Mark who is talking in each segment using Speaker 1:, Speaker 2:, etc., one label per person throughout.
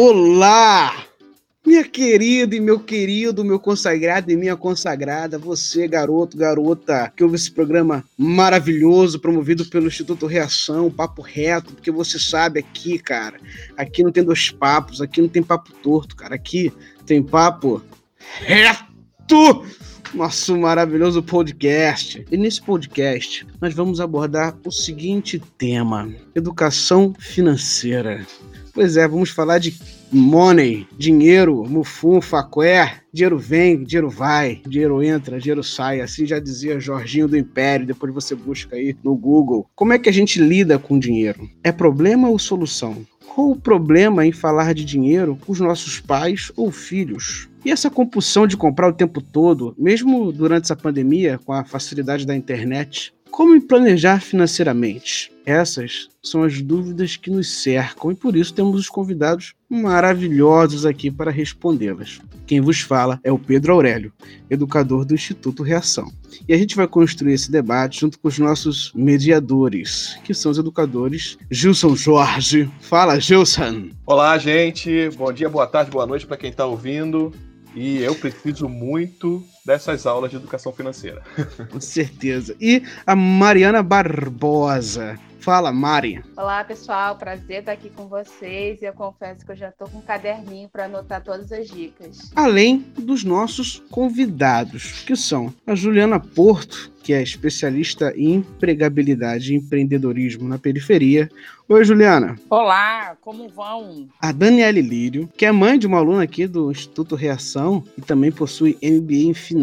Speaker 1: Olá! Minha querida e meu querido, meu consagrado e minha consagrada, você, garoto, garota, que ouve esse programa maravilhoso promovido pelo Instituto Reação, Papo Reto, porque você sabe aqui, cara, aqui não tem dois papos, aqui não tem papo torto, cara, aqui tem papo reto! Nosso maravilhoso podcast. E nesse podcast, nós vamos abordar o seguinte tema: educação financeira. Pois é, vamos falar de money, dinheiro, mufum, faqué, dinheiro vem, dinheiro vai, dinheiro entra, dinheiro sai, assim já dizia Jorginho do Império, depois você busca aí no Google. Como é que a gente lida com dinheiro? É problema ou solução? Qual o problema em falar de dinheiro com os nossos pais ou filhos? E essa compulsão de comprar o tempo todo, mesmo durante essa pandemia, com a facilidade da internet, como planejar financeiramente? Essas são as dúvidas que nos cercam e por isso temos os convidados maravilhosos aqui para respondê-las. Quem vos fala é o Pedro Aurélio, educador do Instituto Reação. E a gente vai construir esse debate junto com os nossos mediadores, que são os educadores Gilson Jorge. Fala, Gilson!
Speaker 2: Olá, gente. Bom dia, boa tarde, boa noite para quem está ouvindo. E eu preciso muito dessas aulas de educação financeira.
Speaker 1: Com certeza. E a Mariana Barbosa. Fala, Mari.
Speaker 3: Olá, pessoal. Prazer estar aqui com vocês. E eu confesso que eu já estou com um caderninho para anotar todas as dicas.
Speaker 1: Além dos nossos convidados, que são a Juliana Porto, que é especialista em empregabilidade e empreendedorismo na periferia. Oi, Juliana.
Speaker 4: Olá, como vão?
Speaker 1: A Daniele Lírio, que é mãe de uma aluna aqui do Instituto Reação e também possui MBA em Finanças.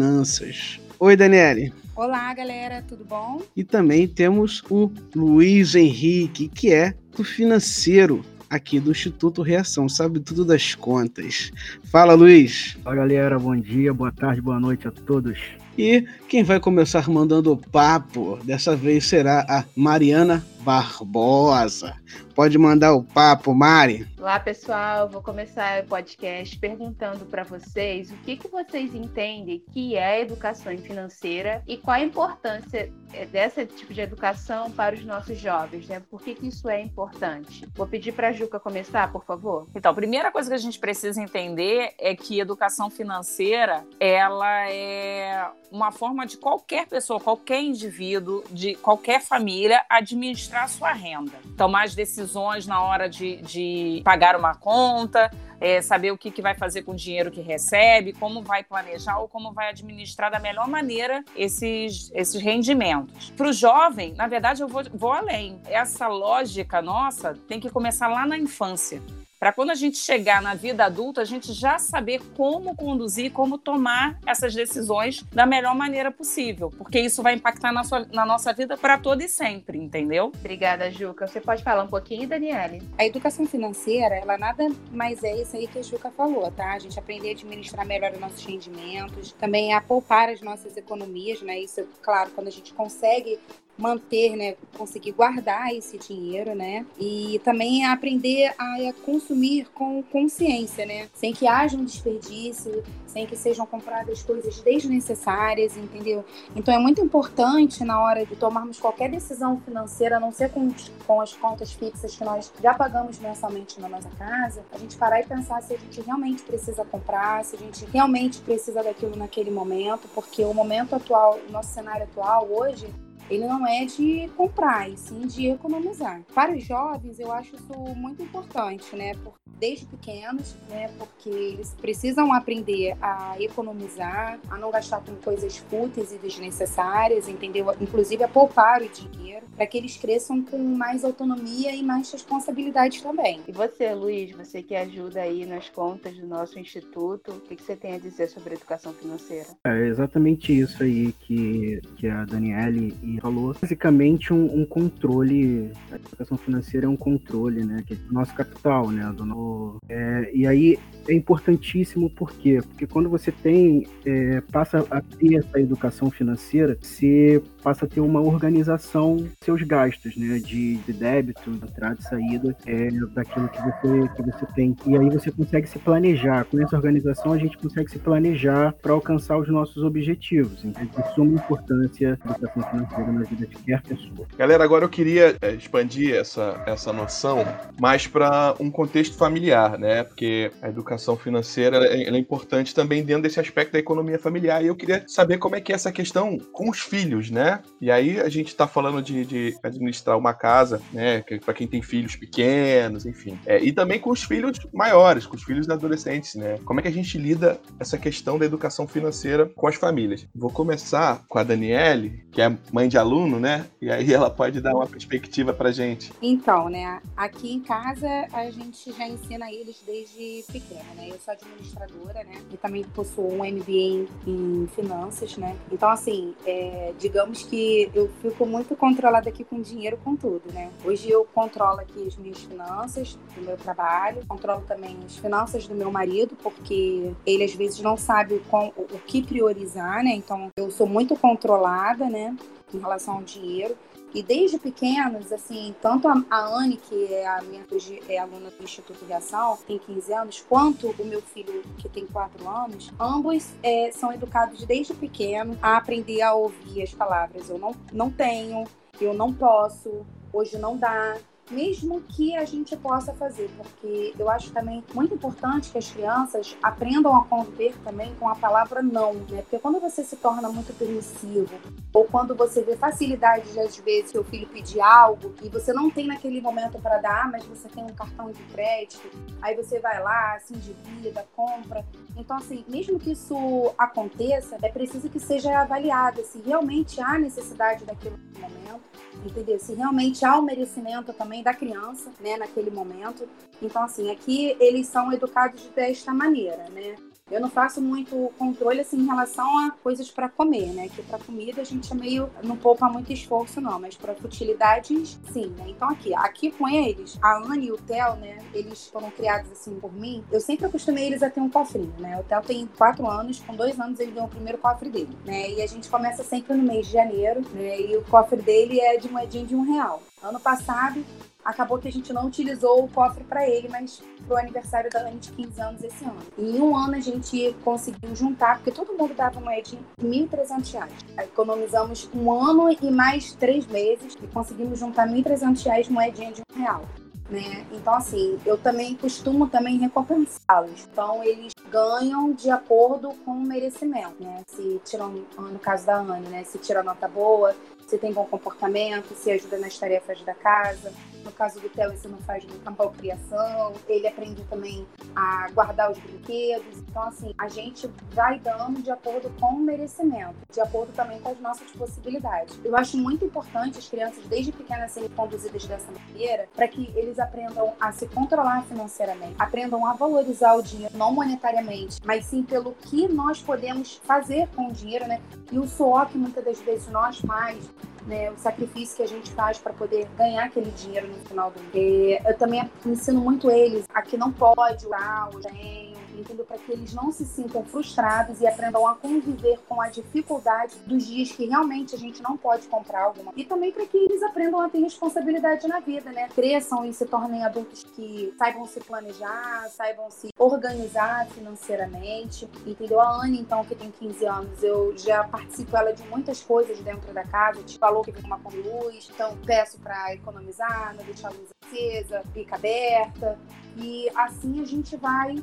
Speaker 1: Oi, Daniele.
Speaker 5: Olá, galera, tudo bom?
Speaker 1: E também temos o Luiz Henrique, que é do financeiro aqui do Instituto Reação, sabe tudo das contas. Fala, Luiz.
Speaker 6: Fala, galera, bom dia, boa tarde, boa noite a todos.
Speaker 1: E quem vai começar mandando o papo dessa vez será a Mariana Barbosa. Pode mandar o papo, Mari.
Speaker 3: Olá, pessoal. Vou começar o podcast perguntando para vocês o que, que vocês entendem que é educação financeira e qual a importância dessa tipo de educação para os nossos jovens, né? Por que, que isso é importante? Vou pedir para a Juca começar, por favor.
Speaker 4: Então, a primeira coisa que a gente precisa entender é que educação financeira, ela é uma forma de qualquer pessoa, qualquer indivíduo, de qualquer família administrar a sua renda. Tomar as decisões na hora de, de pagar uma conta, é, saber o que, que vai fazer com o dinheiro que recebe, como vai planejar ou como vai administrar da melhor maneira esses, esses rendimentos. Para o jovem, na verdade, eu vou, vou além. Essa lógica nossa tem que começar lá na infância para quando a gente chegar na vida adulta, a gente já saber como conduzir, como tomar essas decisões da melhor maneira possível, porque isso vai impactar na, sua, na nossa vida para todo e sempre, entendeu?
Speaker 3: Obrigada, Juca. Você pode falar um pouquinho, Daniele?
Speaker 5: A educação financeira, ela nada mais é isso aí que a Juca falou, tá? A gente aprender a administrar melhor os nossos rendimentos, também a poupar as nossas economias, né? Isso, claro, quando a gente consegue manter, né, conseguir guardar esse dinheiro, né, e também aprender a consumir com consciência, né, sem que haja um desperdício, sem que sejam compradas coisas desnecessárias, entendeu? Então é muito importante na hora de tomarmos qualquer decisão financeira, a não ser com, com as contas fixas que nós já pagamos mensalmente na nossa casa, a gente parar e pensar se a gente realmente precisa comprar, se a gente realmente precisa daquilo naquele momento, porque o momento atual, o nosso cenário atual hoje, ele não é de comprar, e sim de economizar. Para os jovens, eu acho isso muito importante, né? Desde pequenos, né? Porque eles precisam aprender a economizar, a não gastar com coisas fúteis e desnecessárias, entendeu? Inclusive a poupar o dinheiro, para que eles cresçam com mais autonomia e mais responsabilidade também.
Speaker 3: E você, Luiz, você que ajuda aí nas contas do nosso instituto, o que, você tem a dizer sobre educação financeira?
Speaker 6: É exatamente isso aí que, que a Daniele e falou, basicamente um, um, controle, a educação financeira é um controle, né, que é do nosso capital, né, do nosso, é, e aí é importantíssimo por quê? Porque quando você tem, é, passa a ter essa educação financeira, você passa a ter uma organização dos seus gastos, né? De, de débito, de entrada e saída é, daquilo que você, que você tem. E aí você consegue se planejar. Com essa organização, a gente consegue se planejar para alcançar os nossos objetivos. Então, de suma importância a educação financeira na vida de qualquer pessoa.
Speaker 2: Galera, agora eu queria é, expandir essa, essa noção mais para um contexto familiar, né? Porque a educação financeira é, ela é importante também dentro desse aspecto da economia familiar. E eu queria saber como é que é essa questão com os filhos, né? E aí a gente está falando de, de, administrar uma casa, né? Para quem tem filhos pequenos, enfim. É, e também com os filhos maiores, com os filhos adolescentes, né? Como é que a gente lida essa questão da educação financeira com as famílias? Vou começar com a Daniele, que é mãe de aluno, né? E aí ela pode dar uma perspectiva pra gente.
Speaker 5: Então, né, aqui em casa a gente já ensina eles desde pequeno, né? Eu sou administradora, né? E também possuo um MBA em finanças, né? Então, assim, é, digamos que eu fico muito controlada aqui com dinheiro, com tudo, né? Hoje eu controlo aqui as minhas finanças do meu trabalho, controlo também as finanças do meu marido, porque ele às vezes não sabe com, o que priorizar, né? Então, eu sou muito controlada, né? Em relação ao dinheiro. E desde pequenos, assim, tanto a, a Anne, que é a minha é aluna do Instituto de Ação, tem 15 anos, quanto o meu filho, que tem 4 anos, ambos é, são educados desde pequeno a aprender a ouvir as palavras. Eu não, não tenho, eu não posso, hoje não dá, mesmo que a gente possa fazer, porque eu acho também muito importante que as crianças aprendam a conviver também com a palavra não, né? Porque quando você se torna muito permissivo, ou quando você vê facilidade de às vezes seu filho pedir algo e você não tem naquele momento para dar, mas você tem um cartão de crédito, aí você vai lá, se endivida, compra. Então, assim, mesmo que isso aconteça, é preciso que seja avaliado se realmente há necessidade daquele momento entendeu? Se realmente há o um merecimento também da criança, né, naquele momento. Então, assim, aqui eles são educados desta maneira, né? Eu não faço muito controle assim em relação a coisas para comer, né? Que para comida a gente é meio não poupa muito esforço não, mas para futilidades sim, né? Então aqui, aqui com eles, a Anne e o Theo, né? Eles foram criados assim por mim. Eu sempre acostumei eles a ter um cofrinho, né? O Theo tem quatro anos, com dois anos ele ganhou o primeiro cofre dele, né? E a gente começa sempre no mês de janeiro, né? E o cofre dele é de moedinha de um real. Ano passado acabou que a gente não utilizou o cofre para ele, mas pro aniversário da Anne de 15 anos esse ano. E em um ano a gente conseguiu juntar, porque todo mundo dava moedinha de R$ 1.300. Economizamos um ano e mais três meses e conseguimos juntar R$ 1.300 moedinha de um real. Né? Então, assim, eu também costumo também recompensá-los. Então, eles ganham de acordo com o merecimento, né? Se tiram, no caso da Anne, né? Se tira nota boa, se tem bom comportamento, se ajuda nas tarefas da casa. No caso do Theo, isso não faz muita malcriação. Ele aprende também a guardar os brinquedos. Então, assim, a gente vai dando de acordo com o merecimento, de acordo também com as nossas possibilidades. Eu acho muito importante as crianças, desde pequenas, serem conduzidas dessa maneira, para que eles aprendam a se controlar financeiramente, aprendam a valorizar o dinheiro, não monetariamente, mas sim pelo que nós podemos fazer com o dinheiro, né? E o suor que muitas das vezes nós pais né, o sacrifício que a gente faz para poder ganhar aquele dinheiro no final do mês. Eu também ensino muito eles a que não pode usar o genro, entendeu? Para que eles não se sintam frustrados e aprendam a conviver com a dificuldade dos dias que realmente a gente não pode comprar alguma. E também para que eles aprendam a ter responsabilidade na vida, né? Cresçam e se tornem adultos que saibam se planejar, saibam se organizar financeiramente, entendeu? A Anne, então, que tem 15 anos, eu já participo ela de muitas coisas dentro da casa, te falou que tem uma com luz, então peço para economizar, não deixar a luz acesa, pica aberta, e assim a gente vai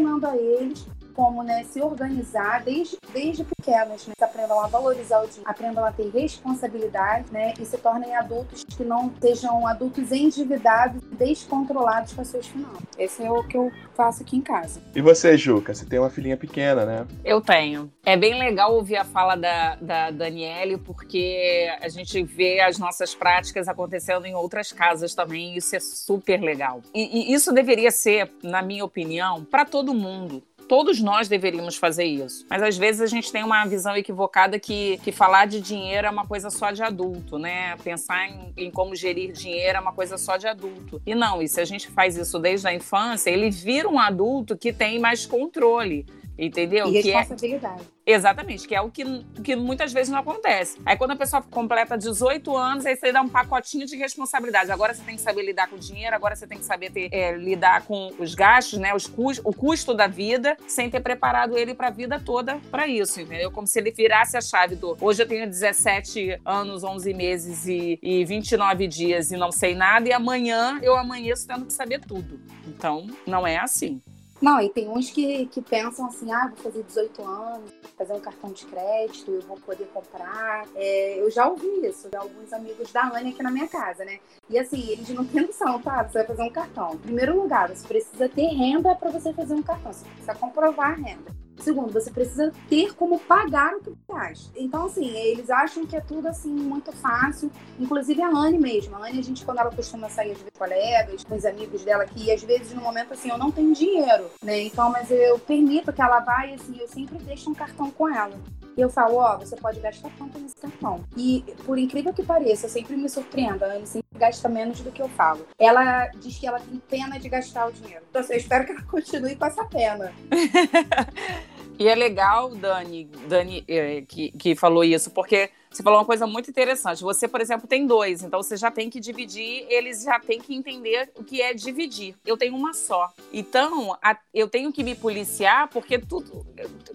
Speaker 5: ensinando a eles como né, se organizar desde, desde pequenos, né? aprendam a valorizar o dinheiro, aprendam a ter responsabilidade, né? E se tornem adultos que não sejam adultos endividados e descontrolados com as suas finanças. Esse é o que eu faço aqui em casa.
Speaker 2: E você, Juca? Você tem uma filhinha pequena, né?
Speaker 4: Eu tenho. É bem legal ouvir a fala da, da Daniele, porque a gente vê as nossas práticas acontecendo em outras casas também, e isso é super legal. E, e isso deveria ser, na minha opinião, para todo mundo todos nós deveríamos fazer isso. Mas às vezes a gente tem uma visão equivocada que, que falar de dinheiro é uma coisa só de adulto, né? Pensar em, em como gerir dinheiro é uma coisa só de adulto. E não, e se a gente faz isso desde a infância, ele vira um adulto que tem mais controle. Entendeu?
Speaker 5: E
Speaker 4: que é,
Speaker 5: responsabilidade.
Speaker 4: exatamente, que é o que, que muitas vezes não acontece. Aí quando a pessoa completa 18 anos, aí você dá um pacotinho de responsabilidade. Agora você tem que saber lidar com o dinheiro, agora você tem que saber ter, é, lidar com os gastos, né? Os custos, o custo da vida, sem ter preparado ele para a vida toda para isso, entendeu? Como se ele virasse a chave do. Hoje eu tenho 17 anos, 11 meses e, e 29 dias e não sei nada, e amanhã eu amanheço tendo que saber tudo. Então, não é assim.
Speaker 5: Não, e tem uns que, que pensam assim, ah, vou fazer 18 anos, fazer um cartão de crédito, eu vou poder comprar. É, eu já ouvi isso de alguns amigos da Anne aqui na minha casa, né? E assim, eles não têm noção, tá? Você vai fazer um cartão. Em primeiro lugar, você precisa ter renda para você fazer um cartão. Você precisa comprovar a renda. Segundo, você precisa ter como pagar o que gasta. Então, assim, eles acham que é tudo assim muito fácil. Inclusive a Anne mesmo. A Anne, a gente, quando ela costuma sair com colegas, com os amigos dela aqui, às vezes no momento assim, eu não tenho dinheiro, né? Então, mas eu permito que ela vá e assim, eu sempre deixo um cartão com ela. E eu falo, ó, oh, você pode gastar quanto nesse cartão. E por incrível que pareça, eu sempre me surpreendo. A Anne sempre gasta menos do que eu falo. Ela diz que ela tem pena de gastar o dinheiro. Então, assim, eu espero que ela continue com essa pena.
Speaker 4: E é legal, Dani, Dani é, que, que falou isso, porque você falou uma coisa muito interessante. Você, por exemplo, tem dois, então você já tem que dividir, eles já têm que entender o que é dividir. Eu tenho uma só. Então, a, eu tenho que me policiar, porque tudo.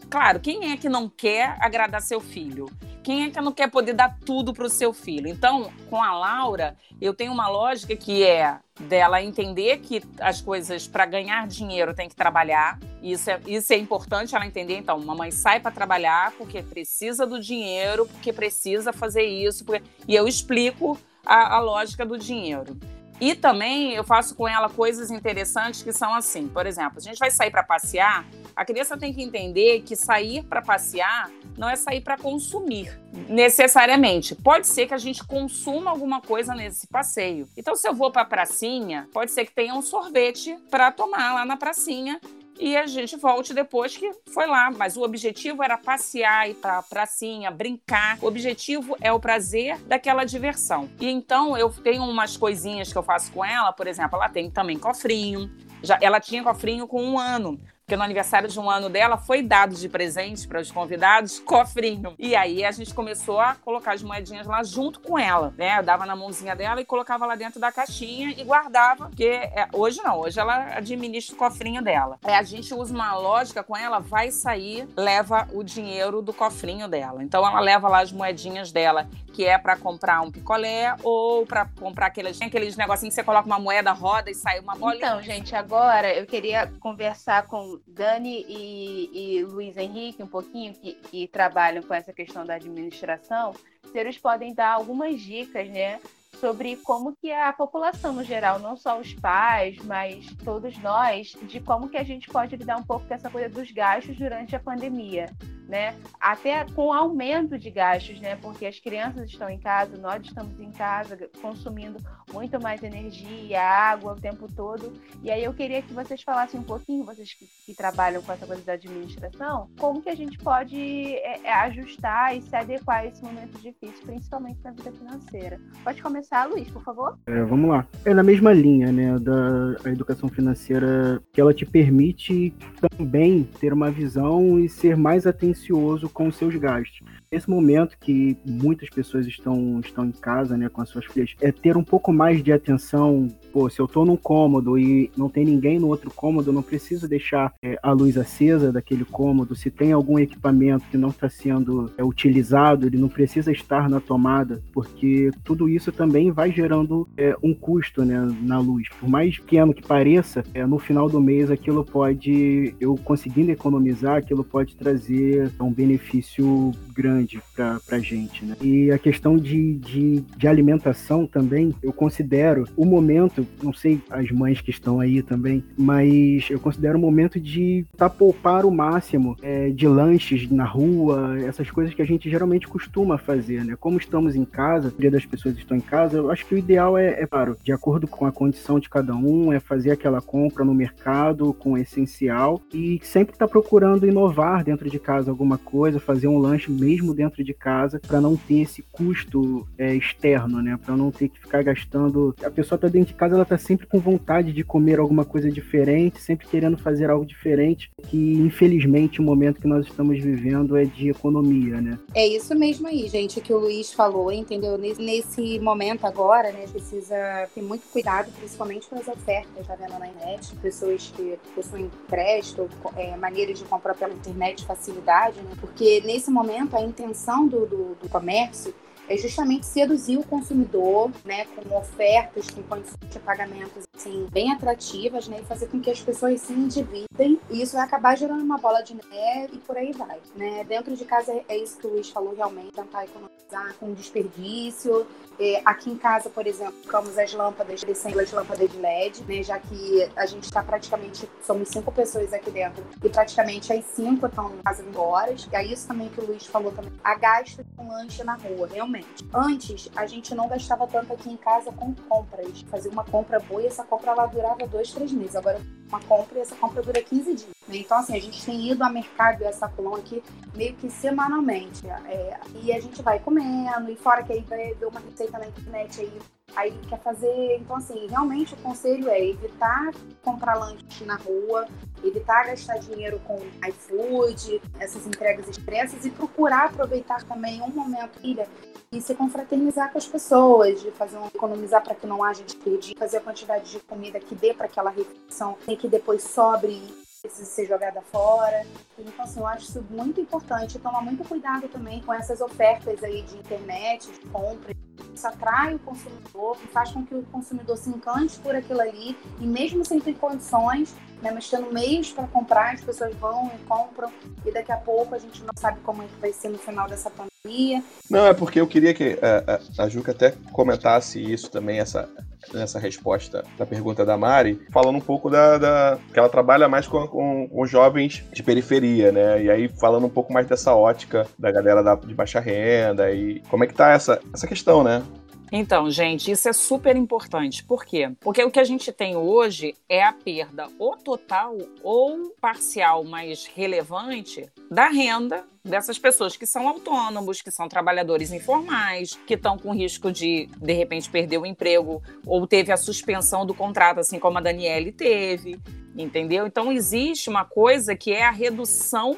Speaker 4: Claro, quem é que não quer agradar seu filho? Quem é que não quer poder dar tudo para o seu filho? Então, com a Laura, eu tenho uma lógica que é dela entender que as coisas para ganhar dinheiro tem que trabalhar. Isso é, isso é importante ela entender. Então, mamãe sai para trabalhar porque precisa do dinheiro, porque precisa fazer isso. Porque... E eu explico a, a lógica do dinheiro. E também eu faço com ela coisas interessantes que são assim. Por exemplo, a gente vai sair para passear, a criança tem que entender que sair para passear não é sair para consumir necessariamente. Pode ser que a gente consuma alguma coisa nesse passeio. Então, se eu vou para a pracinha, pode ser que tenha um sorvete para tomar lá na pracinha e a gente volte depois que foi lá. Mas o objetivo era passear, ir pra pracinha, brincar. O objetivo é o prazer daquela diversão. E então eu tenho umas coisinhas que eu faço com ela, por exemplo, ela tem também cofrinho. Já, ela tinha cofrinho com um ano porque no aniversário de um ano dela foi dado de presente para os convidados cofrinho. E aí a gente começou a colocar as moedinhas lá junto com ela, né? Eu dava na mãozinha dela e colocava lá dentro da caixinha e guardava, porque é, hoje não, hoje ela administra o cofrinho dela. É, a gente usa uma lógica com ela, vai sair, leva o dinheiro do cofrinho dela. Então ela leva lá as moedinhas dela que é para comprar um picolé ou para comprar aqueles, aqueles negocinhos que você coloca uma moeda, roda e sai uma bolinha.
Speaker 3: Então, gente, agora eu queria conversar com Dani e, e Luiz Henrique um pouquinho, que, que trabalham com essa questão da administração, se eles podem dar algumas dicas, né? sobre como que a população no geral, não só os pais, mas todos nós, de como que a gente pode lidar um pouco com essa coisa dos gastos durante a pandemia né? Até com aumento de gastos, né? Porque as crianças estão em casa, nós estamos em casa consumindo muito mais energia, água o tempo todo. E aí eu queria que vocês falassem um pouquinho, vocês que, que trabalham com essa coisa da administração, como que a gente pode é, é, ajustar e se adequar a esse momento difícil, principalmente na vida financeira. Pode começar, Luiz, por favor?
Speaker 6: É, vamos lá. É na mesma linha, né, da educação financeira que ela te permite também ter uma visão e ser mais atencioso com os seus gastos. Nesse momento que muitas pessoas estão, estão em casa, né, com as suas filhas, é ter um pouco mais de atenção. Pô, se eu estou num cômodo e não tem ninguém no outro cômodo, não preciso deixar é, a luz acesa daquele cômodo. Se tem algum equipamento que não está sendo é, utilizado, ele não precisa estar na tomada, porque tudo isso também vai gerando é, um custo né, na luz. Por mais pequeno que pareça, é, no final do mês aquilo pode, eu conseguindo economizar, aquilo pode trazer um benefício grande para a gente, né? E a questão de, de, de, alimentação também, eu considero o momento, não sei as mães que estão aí também, mas eu considero o momento de tá poupar o máximo é, de lanches na rua, essas coisas que a gente geralmente costuma fazer, né? Como estamos em casa, a maioria das pessoas estão em casa, eu acho que o ideal é, é claro, de acordo com a condição de cada um, é fazer aquela compra no mercado com o essencial e sempre estar tá procurando inovar dentro de casa alguma coisa, fazer um lanche mesmo dentro de casa para não ter esse custo é, externo, né? Para não ter que ficar gastando. A pessoa tá dentro de casa, ela tá sempre com vontade de comer alguma coisa diferente, sempre querendo fazer algo diferente, que infelizmente o momento que nós estamos vivendo é de economia, né?
Speaker 5: É isso mesmo aí, gente, que o Luiz falou, entendeu? Nesse momento agora, né, precisa ter muito cuidado, principalmente com as ofertas, tá vendo na internet, pessoas que possuem crédito, é, maneiras de comprar pela internet, facilidade, né? Porque nesse momento a intenção do, do, do comércio é justamente seduzir o consumidor, né, com ofertas, com condições de pagamentos assim, bem atrativas, né, e fazer com que as pessoas se endividem, e isso vai acabar gerando uma bola de neve e por aí vai, né? Dentro de casa é isso que o Luiz falou realmente, tentar economizar com desperdício. É, aqui em casa, por exemplo, ficamos as lâmpadas, descendo as lâmpadas de LED, né, já que a gente está praticamente, somos cinco pessoas aqui dentro, e praticamente as cinco estão em horas, e é isso também que o Luiz falou também, a gasto com lanche na rua, realmente Antes, a gente não gastava tanto aqui em casa com compras. Fazia uma compra boa e essa compra ela durava dois, três meses. Agora, uma compra e essa compra dura 15 dias. Então, assim, a gente tem ido ao mercado e a sacolão aqui meio que semanalmente. É, e a gente vai comendo, e fora que aí vai ver uma receita na internet aí aí quer fazer. Então, assim, realmente o conselho é evitar comprar lanche na rua, evitar gastar dinheiro com iFood, essas entregas expressas e procurar aproveitar também um momento ilha e se confraternizar com as pessoas, de fazer um, economizar para que não haja desperdício, fazer a quantidade de comida que dê para aquela refeição e que depois sobre precisa ser jogada fora. Então, assim, eu acho isso muito importante. Tomar muito cuidado também com essas ofertas aí de internet, de compra. Isso atrai o consumidor, faz com que o consumidor se encante por aquilo ali. E mesmo sem ter condições, né, mas tendo meios para comprar, as pessoas vão e compram. E daqui a pouco a gente não sabe como é que vai ser no final dessa pandemia.
Speaker 2: Não, é porque eu queria que a, é, a, é, a Juca até comentasse isso também, essa, nessa resposta da pergunta da Mari, falando um pouco da, da que ela trabalha mais com, com, com, jovens de periferia, né? E aí falando um pouco mais dessa ótica da galera da, de baixa renda e como é que tá essa, essa questão, né?
Speaker 4: Então, gente, isso é super importante. Por quê? Porque o que a gente tem hoje é a perda ou total ou parcial, mais relevante da renda dessas pessoas que são autônomos, que são trabalhadores informais, que estão com risco de, de repente, perder o emprego ou teve a suspensão do contrato, assim como a Daniele teve, entendeu? Então, existe uma coisa que é a redução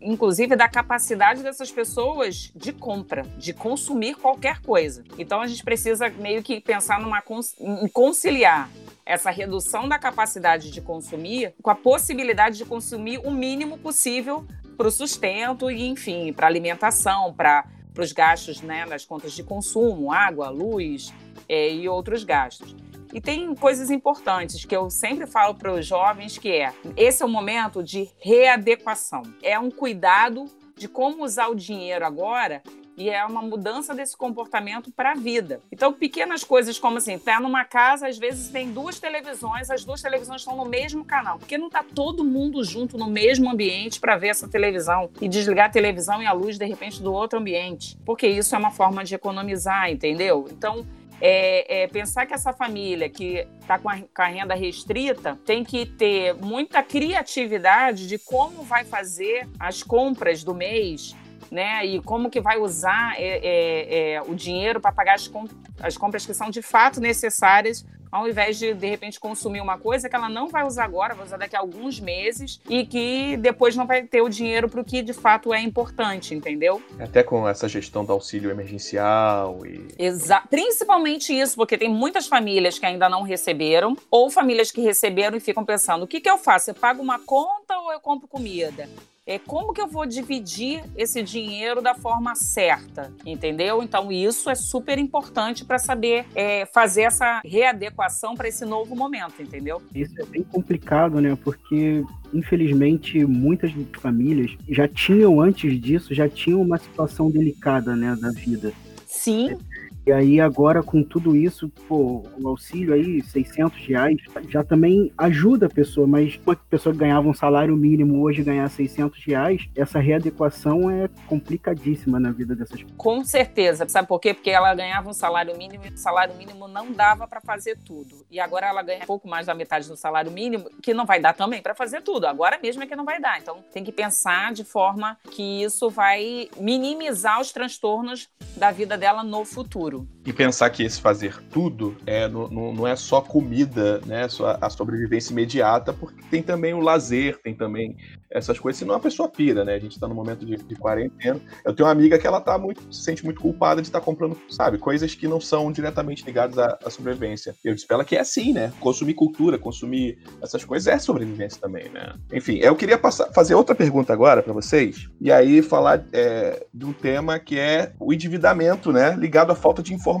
Speaker 4: inclusive da capacidade dessas pessoas de compra, de consumir qualquer coisa. Então a gente precisa meio que pensar numa em conciliar essa redução da capacidade de consumir com a possibilidade de consumir o mínimo possível para o sustento e, enfim, para alimentação, para os gastos né, nas contas de consumo, água, luz é, e outros gastos. E tem coisas importantes que eu sempre falo para os jovens que é, esse é o momento de readequação. É um cuidado de como usar o dinheiro agora e é uma mudança desse comportamento para a vida. Então, pequenas coisas como assim, tá numa casa, às vezes tem duas televisões, as duas televisões estão no mesmo canal, porque não tá todo mundo junto no mesmo ambiente para ver essa televisão e desligar a televisão e a luz de repente do outro ambiente, porque isso é uma forma de economizar, entendeu? Então, é, é, pensar que essa família que está com, com, a renda restrita tem que ter muita criatividade de como vai fazer as compras do mês, né? E como que vai usar é, é, é o dinheiro para pagar as, comp as compras que são de fato necessárias ao invés de, de repente, consumir uma coisa que ela não vai usar agora, vai usar daqui a alguns meses e que depois não vai ter o dinheiro para o que de fato é importante, entendeu?
Speaker 2: Até com essa gestão do auxílio emergencial e.
Speaker 4: Exa Principalmente isso, porque tem muitas famílias que ainda não receberam, ou famílias que receberam e ficam pensando: o que, que eu faço? Eu pago uma conta ou eu compro comida? É, como que eu vou dividir esse dinheiro da forma certa, entendeu? Então isso é super importante para saber é, fazer essa readequação para esse novo momento, entendeu?
Speaker 6: Isso é bem complicado, né? Porque infelizmente muitas famílias já tinham antes disso já tinham uma situação delicada, né, da vida.
Speaker 4: Sim.
Speaker 6: E aí agora com tudo isso, pô, o auxílio aí, 600 reais, já também ajuda a pessoa, mas uma pessoa que ganhava um salário mínimo hoje ganhar 600 reais, essa readequação é complicadíssima na vida dessas pessoas.
Speaker 4: Com certeza, sabe por quê? Porque ela ganhava um salário mínimo e o salário mínimo não dava para fazer tudo. E agora ela ganha pouco mais da metade do salário mínimo, que não vai dar também para fazer tudo. Agora mesmo é que não vai dar. Então tem que pensar de forma que isso vai minimizar os transtornos da vida dela no futuro futuro.
Speaker 2: E pensar que esse fazer tudo é, não, não é só comida, né? Só a sobrevivência imediata, porque tem também o lazer, tem também essas coisas, senão a pessoa pira, né? A gente tá no momento de, de quarentena. Eu tenho uma amiga que ela tá muito, se sente muito culpada de estar tá comprando, sabe, coisas que não são diretamente ligadas à, à, sobrevivência. Eu disse pra ela que é assim, né? Consumir cultura, consumir essas coisas é sobrevivência também, né? Enfim, eu queria passar, fazer outra pergunta agora para vocês, e aí falar é, de um tema que é o endividamento, né? Ligado à falta de informação,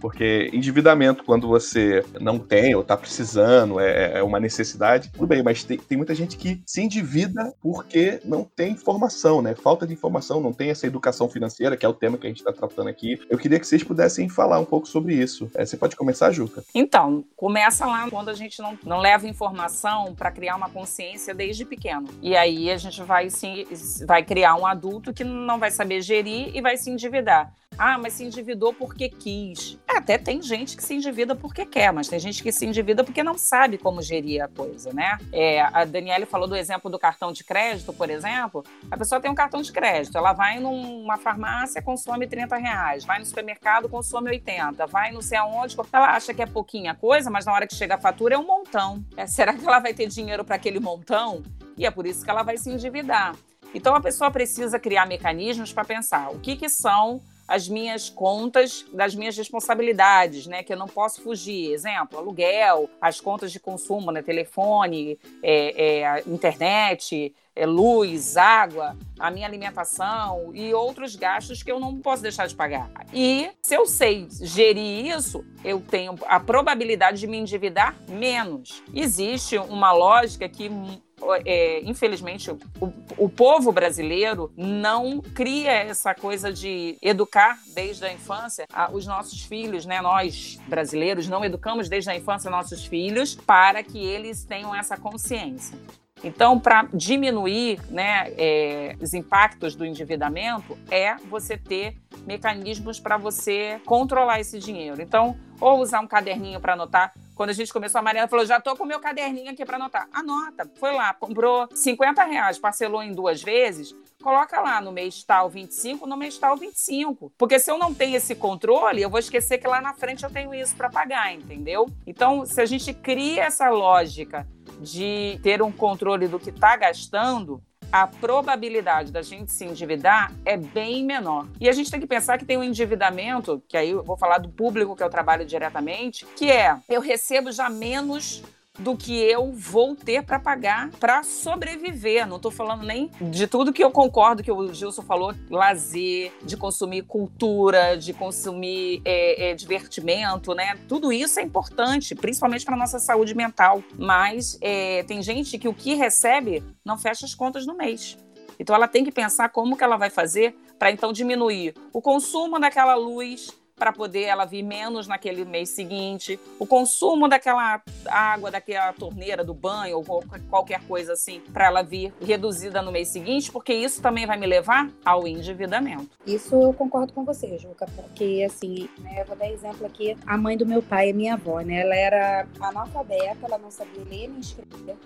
Speaker 2: porque endividamento, quando você não tem ou está precisando, é, é, uma necessidade, tudo bem, mas tem, tem, muita gente que se endivida porque não tem informação, né? Falta de informação, não tem essa educação financeira, que é o tema que a gente está tratando aqui. Eu queria que vocês pudessem falar um pouco sobre isso. É, você pode começar, Juca?
Speaker 4: Então, começa lá quando a gente não, não leva informação para criar uma consciência desde pequeno. E aí a gente vai, sim, vai criar um adulto que não vai saber gerir e vai se endividar. Ah, mas se endividou porque quis. É, até tem gente que se endivida porque quer, mas tem gente que se endivida porque não sabe como gerir a coisa, né? É, a Daniele falou do exemplo do cartão de crédito, por exemplo. A pessoa tem um cartão de crédito, ela vai numa farmácia, consome 30 reais, vai no supermercado, consome 80, vai não sei aonde, ela acha que é pouquinha coisa, mas na hora que chega a fatura é um montão. É, será que ela vai ter dinheiro para aquele montão? E é por isso que ela vai se endividar. Então a pessoa precisa criar mecanismos para pensar o que, que são as minhas contas das minhas responsabilidades, né? Que eu não posso fugir. Exemplo, aluguel, as contas de consumo, né? Telefone, é, é, internet, é, luz, água, a minha alimentação e outros gastos que eu não posso deixar de pagar. E se eu sei gerir isso, eu tenho a probabilidade de me endividar menos. Existe uma lógica que é, infelizmente, o, o, povo brasileiro não cria essa coisa de educar desde a infância a, os nossos filhos, né? Nós, brasileiros, não educamos desde a infância nossos filhos para que eles tenham essa consciência. Então, para diminuir né, é, os impactos do endividamento, é você ter mecanismos para você controlar esse dinheiro. Então, ou usar um caderninho para anotar. Quando a gente começou, a Mariana falou: já estou com o meu caderninho aqui para anotar. Anota. Foi lá, comprou 50 reais, parcelou em duas vezes. Coloca lá no mês tal 25, no mês tal 25. Porque se eu não tenho esse controle, eu vou esquecer que lá na frente eu tenho isso para pagar, entendeu? Então, se a gente cria essa lógica de ter um controle do que está gastando, a probabilidade da gente se endividar é bem menor. E a gente tem que pensar que tem um endividamento, que aí eu vou falar do público que eu trabalho diretamente, que é eu recebo já menos do que eu vou ter para pagar para sobreviver. Não estou falando nem de tudo que eu concordo que o Gilson falou, lazer, de consumir cultura, de consumir é, é, divertimento, né? Tudo isso é importante, principalmente para nossa saúde mental. Mas é, tem gente que o que recebe não fecha as contas no mês. Então ela tem que pensar como que ela vai fazer para então diminuir o consumo daquela luz, para poder ela vir menos naquele mês seguinte, o consumo daquela água, daquela torneira do banho ou qualquer coisa assim, para ela vir reduzida no mês seguinte, porque isso também vai me levar ao endividamento.
Speaker 5: Isso eu concordo com você, Juca, porque assim, né, eu vou dar exemplo aqui, a mãe do meu pai, minha avó, né, ela era analfabeta, ela não sabia ler nem escrever,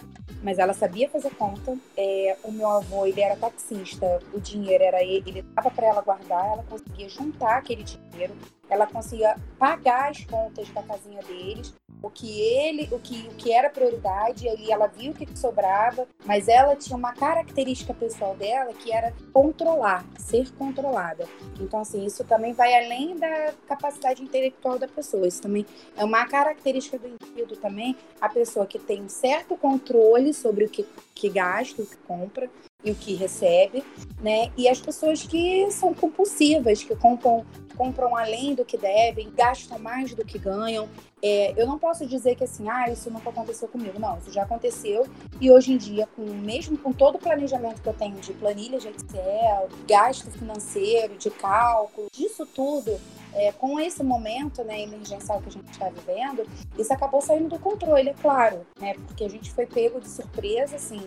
Speaker 5: mas ela sabia fazer conta. É, o meu avô, ele era taxista, o dinheiro era ele, ele dava para ela guardar, ela conseguia juntar aquele dinheiro ela conseguia pagar as contas da casinha deles o que ele, o que, o que era prioridade, ali ela viu o que sobrava, mas ela tinha uma característica pessoal dela que era controlar, ser controlada. Então, assim, isso também vai além da capacidade intelectual da pessoa. Isso também é uma característica do indivíduo também, a pessoa que tem um certo controle sobre o que, que gasta, o que compra, e o que recebe, né? E as pessoas que são compulsivas, que compram, compram além do que devem, gastam mais do que ganham. É, eu não posso dizer que assim, ah, isso nunca aconteceu comigo. Não, isso já aconteceu. E hoje em dia, com mesmo com todo o planejamento que eu tenho de planilha de Excel, gasto financeiro, de cálculo, disso tudo, é, com esse momento né, emergencial que a gente está vivendo, isso acabou saindo do controle, é claro, né? Porque a gente foi pego de surpresa, assim.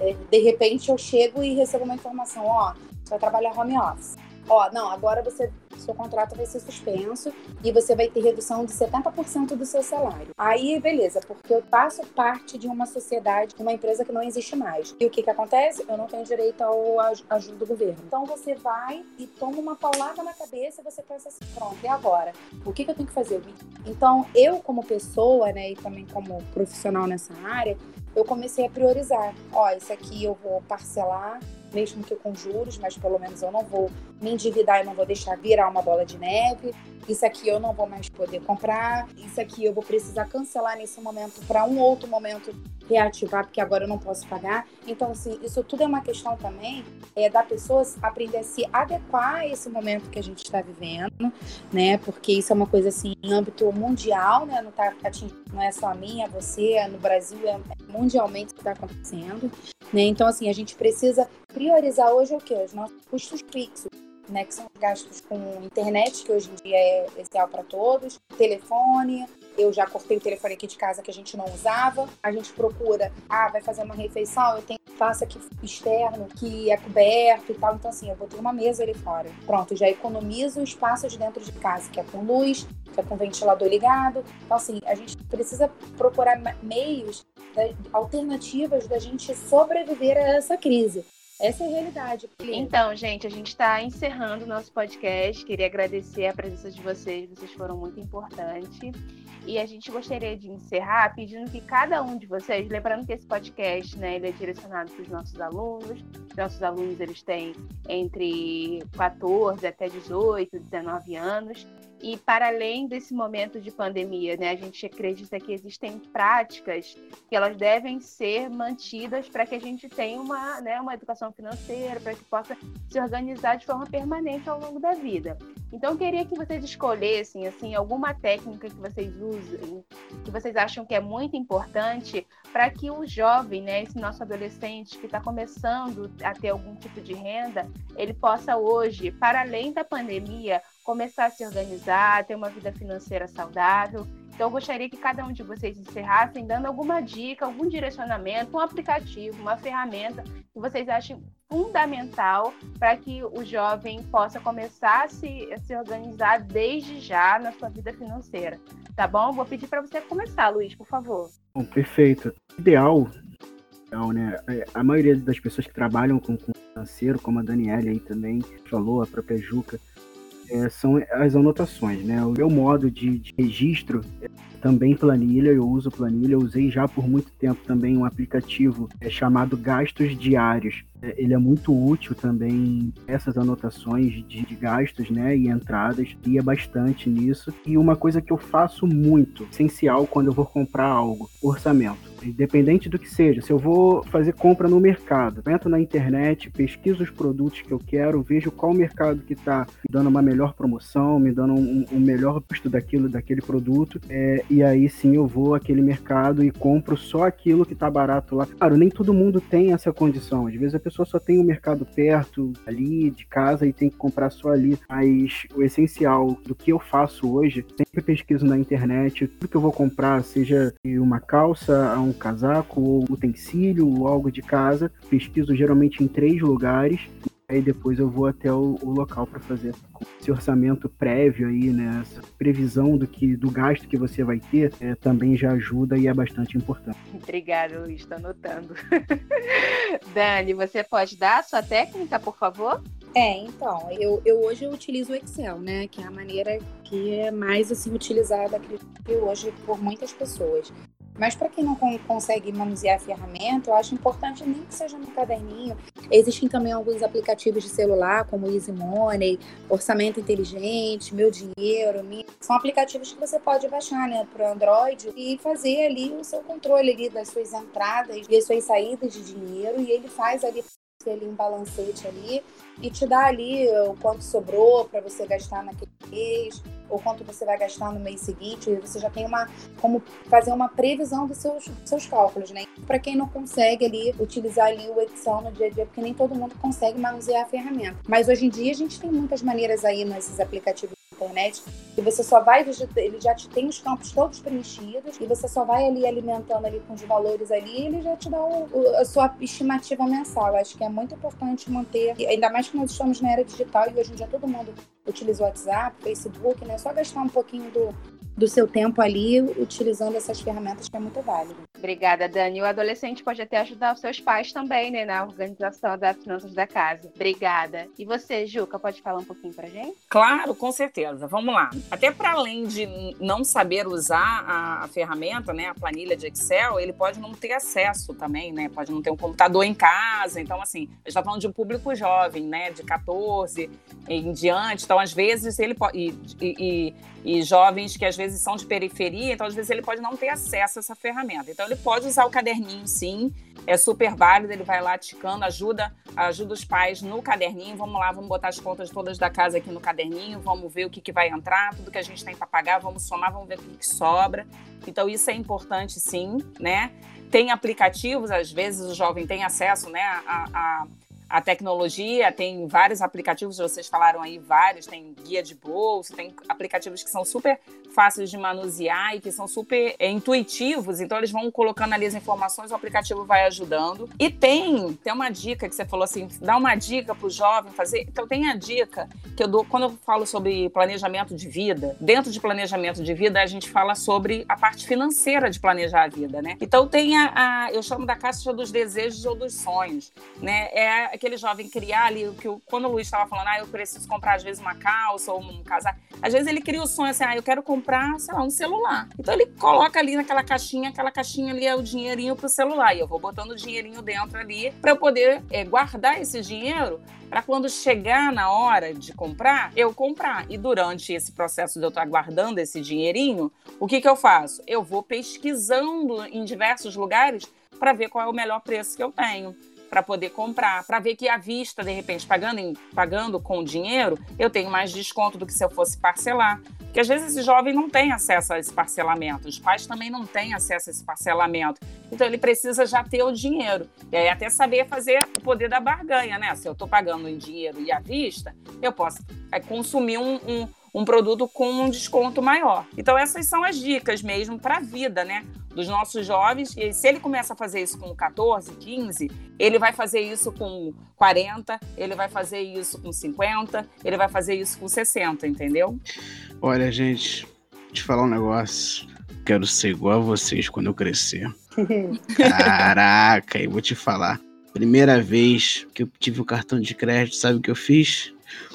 Speaker 5: É, de repente eu chego e recebo uma informação, ó, você vai trabalhar home office ó, não, agora você seu contrato vai ser suspenso e você vai ter redução de 70% do seu salário. Aí, beleza, porque eu faço parte de uma sociedade, uma empresa que não existe mais. E o que que acontece? Eu não tenho direito ao ajuda do governo. Então você vai e toma uma paulada na cabeça e você pensa assim, pronto, e agora? O que que eu tenho que fazer? Então, eu como pessoa, né, e também como profissional nessa área, eu comecei a priorizar. Ó, isso aqui eu vou parcelar mesmo que com juros, mas pelo menos eu não vou me endividar e não vou deixar virar uma bola de neve. Isso aqui eu não vou mais poder comprar. Isso aqui eu vou precisar cancelar nesse momento para um outro momento reativar, porque agora eu não posso pagar. Então, assim, isso tudo é uma questão também é, da pessoa aprender a se adequar a esse momento que a gente está vivendo, né? Porque isso é uma coisa assim em âmbito mundial, né? Não tá não é só a mim, é você, é no Brasil, é mundialmente que está acontecendo. Né? Então, assim, a gente precisa priorizar hoje o quê? Os nossos custos fixos. Né, que são gastos com internet, que hoje em dia é essencial para todos, telefone, eu já cortei o telefone aqui de casa que a gente não usava. A gente procura, ah, vai fazer uma refeição, eu tenho espaço aqui externo que é coberto e tal. Então, assim, eu vou ter uma mesa ali fora. Pronto, já economizo o espaço de dentro de casa, que é com luz, que é com ventilador ligado. Então, assim, a gente precisa procurar meios alternativas da gente sobreviver a essa crise. Essa é a realidade.
Speaker 3: Então, gente, a gente está encerrando o nosso podcast. Queria agradecer a presença de vocês, vocês foram muito importantes. E a gente gostaria de encerrar pedindo que cada um de vocês, lembrando que esse podcast, né, ele é direcionado para os nossos alunos. Os nossos alunos, eles têm entre 14 até 18, 19 anos. E para além desse momento de pandemia, né, a gente acredita que existem práticas que elas devem ser mantidas para que a gente tenha uma, né, uma educação financeira, para que possa se organizar de forma permanente ao longo da vida. Então, eu queria que vocês escolhessem assim alguma técnica que vocês usem, que vocês acham que é muito importante para que o jovem, né, esse nosso adolescente que está começando a ter algum tipo de renda, ele possa hoje, para além da pandemia, começar a se organizar, ter uma vida financeira saudável. Então, eu gostaria que cada um de vocês encerrassem dando alguma dica, algum direcionamento, um aplicativo, uma ferramenta que vocês achem fundamental para que o jovem possa começar a se, a se organizar desde já na sua vida financeira. Tá bom? Vou pedir para você começar, Luiz, por favor.
Speaker 6: Bom, perfeito. Ideal, ideal, né? É, a maioria das pessoas que trabalham com, com financeiro, como a Daniela aí também falou, a própria Juca, é, são as anotações, né? O meu modo de, de registro é também planilha, eu uso planilha, eu usei já por muito tempo também um aplicativo é, chamado Gastos Diários. É, ele é muito útil também essas anotações de, de gastos, né, e entradas, ia bastante nisso. E uma coisa que eu faço muito, essencial quando eu vou comprar algo, orçamento independente do que seja. Se eu vou fazer compra no mercado, entro na internet, pesquiso os produtos que eu quero, vejo qual mercado que está dando uma melhor promoção, me dando um, um melhor custo daquilo, daquele produto, é, e aí sim eu vou àquele mercado e compro só aquilo que está barato lá. Claro, nem todo mundo tem essa condição. Às vezes a pessoa só tem o um mercado perto, ali, de casa, e tem que comprar só ali. Mas o essencial do que eu faço hoje, sempre pesquiso na internet, tudo que eu vou comprar, seja uma calça, um casaco ou utensílio ou algo de casa. Pesquiso geralmente em três lugares. Aí depois eu vou até o, o local para fazer esse orçamento prévio aí, né? Essa previsão do que do gasto que você vai ter é, também já ajuda e é bastante importante.
Speaker 3: Obrigada, Luiz, estou anotando. Dani, você pode dar a sua técnica, por favor?
Speaker 5: É, então, eu, eu hoje eu utilizo o Excel, né? Que é a maneira que é mais assim utilizada acredito, hoje por muitas pessoas. Mas para quem não consegue manusear a ferramenta, eu acho importante nem que seja no caderninho. Existem também alguns aplicativos de celular, como Easy Money, Orçamento Inteligente, Meu Dinheiro, Minha. São aplicativos que você pode baixar né, para o Android e fazer ali o seu controle ali das suas entradas e as suas saídas de dinheiro. E ele faz ali ali um balancete ali e te dá ali o quanto sobrou para você gastar naquele mês ou quanto você vai gastar no mês seguinte. Você já tem uma como fazer uma previsão dos seus, dos seus cálculos, né? Para quem não consegue ali utilizar ali o Excel no dia a dia, porque nem todo mundo consegue manusear a ferramenta. Mas hoje em dia a gente tem muitas maneiras aí nesses aplicativos internet, e você só vai ele já te tem os campos todos preenchidos e você só vai ali alimentando ali com os valores ali, e ele já te dá o, o, a sua estimativa mensal. Acho que é muito importante manter, ainda mais que nós estamos na era digital e hoje em dia todo mundo utiliza o WhatsApp, Facebook, né? Só gastar um pouquinho do do seu tempo ali utilizando essas ferramentas que é muito válido.
Speaker 3: Obrigada, Dani. O adolescente pode até ajudar os seus pais também, né, na organização das finanças da casa. Obrigada. E você, Juca, pode falar um pouquinho pra gente?
Speaker 4: Claro, com certeza. Vamos lá. Até para além de não saber usar a, a, ferramenta, né, a planilha de Excel, ele pode não ter acesso também, né? Pode não ter um computador em casa. Então, assim, a gente tá falando de um público jovem, né, de 14 em diante. Então, às vezes, ele pode. E, e, e, e jovens que às vezes vezes são de periferia, então às vezes ele pode não ter acesso a essa ferramenta. Então ele pode usar o caderninho, sim, é super válido, ele vai lá ticando, ajuda, ajuda os pais no caderninho, vamos lá, vamos botar as contas todas da casa aqui no caderninho, vamos ver o que, que vai entrar, tudo que a gente tem para pagar, vamos somar, vamos ver o que, que sobra. Então isso é importante, sim, né? Tem aplicativos, às vezes o jovem tem acesso, né, a, a a tecnologia, tem vários aplicativos, vocês falaram aí vários, tem guia de bolsa, tem aplicativos que são super fáceis de manusear e que são super é, intuitivos, então eles vão colocando ali as informações, o aplicativo vai ajudando. E tem, tem uma dica que você falou assim, dá uma dica para o jovem fazer. Então tem a dica que eu dou quando eu falo sobre planejamento de vida. Dentro de planejamento de vida a gente fala sobre a parte financeira de planejar a vida, né? Então tem a, a eu chamo da caixa dos desejos ou dos sonhos, né? É aquele jovem criar ali, que eu, quando o Luiz estava falando, ah, eu preciso comprar às vezes uma calça ou um casaco. Às vezes ele cria o sonho assim, ah, eu quero comprar, sei lá, um celular. Então ele coloca ali naquela caixinha, aquela caixinha ali é o dinheirinho pro celular. E eu vou botando o dinheirinho dentro ali para eu poder é, guardar esse dinheiro para quando chegar na hora de comprar, eu comprar. E durante esse processo de eu estar guardando esse dinheirinho, o que, que eu faço? Eu vou pesquisando em diversos lugares para ver qual é o melhor preço que eu tenho para poder comprar, para ver que à vista, de repente, pagando, em, pagando com dinheiro, eu tenho mais desconto do que se eu fosse parcelar. Porque às vezes esse jovem não tem acesso a esse parcelamento, os pais também não têm acesso a esse parcelamento. Então ele precisa já ter o dinheiro. E aí até saber fazer o poder da barganha, né? Se eu estou pagando em dinheiro e à vista, eu posso é, consumir um, um um produto com um desconto maior. Então essas são as dicas mesmo para a vida, né? Dos nossos jovens. E se ele começa a fazer isso com 14, 15, ele vai fazer isso com 40, ele vai fazer isso com 50, ele vai fazer isso com 60, entendeu?
Speaker 1: Olha, gente, te falar um negócio. Quero ser igual a vocês quando eu crescer. Caraca, eu vou te falar. Primeira vez que eu tive um cartão de crédito, sabe o que eu fiz?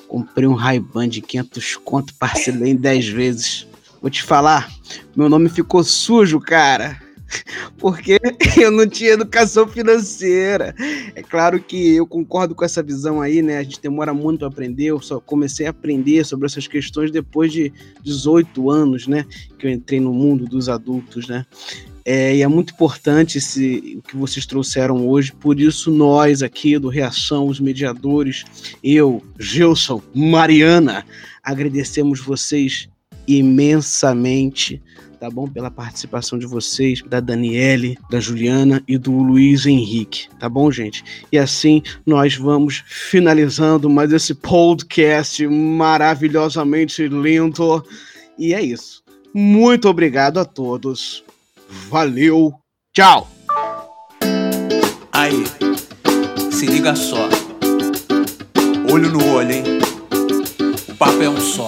Speaker 1: Comprei um Ray-Ban de 500 conto, parcelei em 10 vezes. Vou te falar, meu nome ficou sujo, cara. Porque eu não tinha educação financeira. É claro que eu concordo com essa visão aí, né? A gente demora muito a aprender. Eu só comecei a aprender sobre essas questões depois de 18 anos, né? Que eu entrei no mundo dos adultos, né? É, e é muito importante esse, o que vocês trouxeram hoje, por isso nós aqui do Reação, os mediadores, eu, Gilson, Mariana, agradecemos vocês imensamente, tá bom? Pela participação de vocês, da Daniele, da Juliana e do Luiz Henrique, tá bom, gente? E assim nós vamos finalizando mais esse podcast maravilhosamente lindo. E é isso. Muito obrigado a todos. Valeu, tchau!
Speaker 7: Aí, se liga só. Olho no olho, hein? O papo é um só.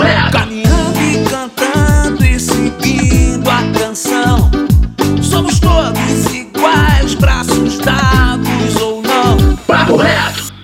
Speaker 8: Well,